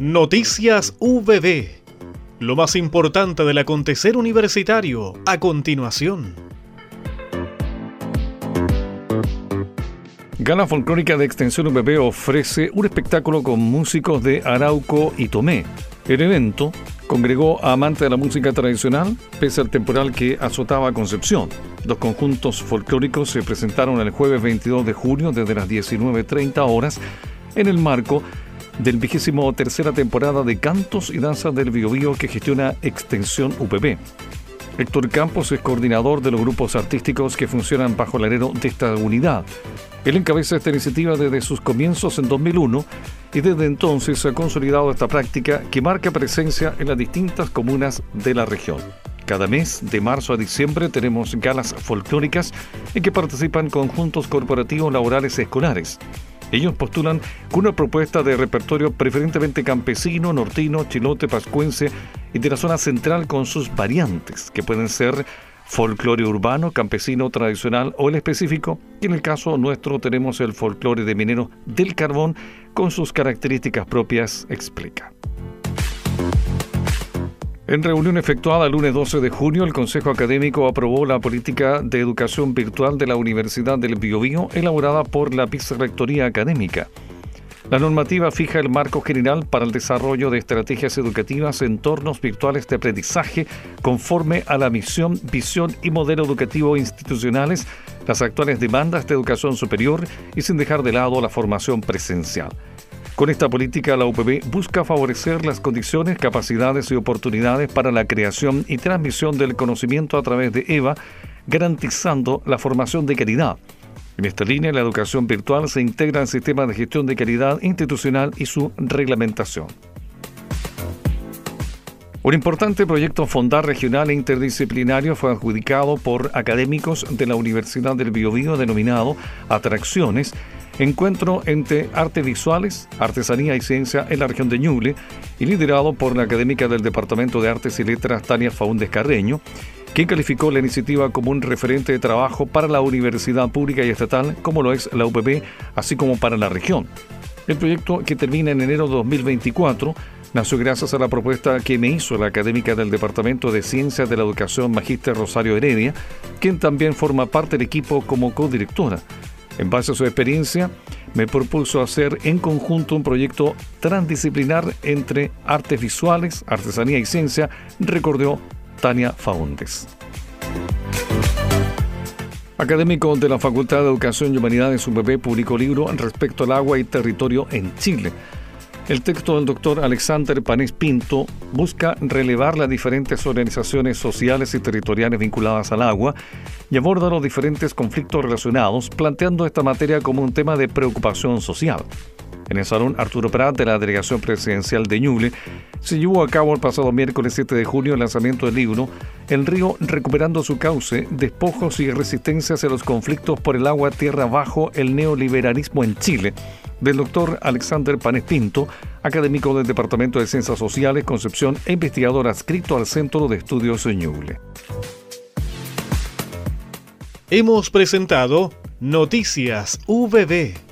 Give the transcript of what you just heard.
Noticias VB. Lo más importante del acontecer universitario a continuación. Gala Folclórica de Extensión VB ofrece un espectáculo con músicos de Arauco y Tomé. El evento congregó a amantes de la música tradicional, pese al temporal que azotaba Concepción. Los conjuntos folclóricos se presentaron el jueves 22 de junio desde las 19.30 horas en el marco del vigésimo tercera temporada de Cantos y Danzas del Biobío que gestiona Extensión UPB. Héctor Campos es coordinador de los grupos artísticos que funcionan bajo el alero de esta unidad. Él encabeza esta iniciativa desde sus comienzos en 2001 y desde entonces ha consolidado esta práctica que marca presencia en las distintas comunas de la región. Cada mes, de marzo a diciembre, tenemos galas folclóricas en que participan conjuntos corporativos laborales escolares. Ellos postulan una propuesta de repertorio preferentemente campesino, nortino, chilote, pascuense y de la zona central con sus variantes, que pueden ser folclore urbano, campesino, tradicional o el específico, y en el caso nuestro tenemos el folclore de minero del carbón con sus características propias, explica. En reunión efectuada el lunes 12 de junio, el Consejo Académico aprobó la política de educación virtual de la Universidad del Biobío elaborada por la Vicerrectoría Académica. La normativa fija el marco general para el desarrollo de estrategias educativas en entornos virtuales de aprendizaje conforme a la misión, visión y modelo educativo institucionales, las actuales demandas de educación superior y sin dejar de lado la formación presencial. Con esta política, la UPB busca favorecer las condiciones, capacidades y oportunidades para la creación y transmisión del conocimiento a través de EVA, garantizando la formación de calidad. En esta línea, la educación virtual se integra en sistemas de gestión de calidad institucional y su reglamentación. Un importante proyecto fondar regional e interdisciplinario fue adjudicado por académicos de la Universidad del Biobío denominado Atracciones, encuentro entre artes visuales, artesanía y ciencia en la región de Ñuble y liderado por la académica del Departamento de Artes y Letras Tania Faúndez Carreño, quien calificó la iniciativa como un referente de trabajo para la universidad pública y estatal como lo es la UPB, así como para la región. El proyecto, que termina en enero de 2024, nació gracias a la propuesta que me hizo la académica del Departamento de Ciencias de la Educación, Magíster Rosario Heredia, quien también forma parte del equipo como codirectora. En base a su experiencia, me propuso hacer en conjunto un proyecto transdisciplinar entre artes visuales, artesanía y ciencia, recordó Tania Faundes. Académico de la Facultad de Educación y Humanidades UPB publicó libro respecto al agua y territorio en Chile el texto del doctor Alexander Panés Pinto busca relevar las diferentes organizaciones sociales y territoriales vinculadas al agua y aborda los diferentes conflictos relacionados, planteando esta materia como un tema de preocupación social. En el Salón Arturo Prat de la Delegación Presidencial de Ñuble se llevó a cabo el pasado miércoles 7 de junio el lanzamiento del libro El río recuperando su cauce, despojos y resistencias a los conflictos por el agua tierra bajo el neoliberalismo en Chile, del doctor Alexander Panes Pinto, académico del Departamento de Ciencias Sociales, Concepción e investigador adscrito al Centro de Estudios Ñuble. Hemos presentado Noticias VB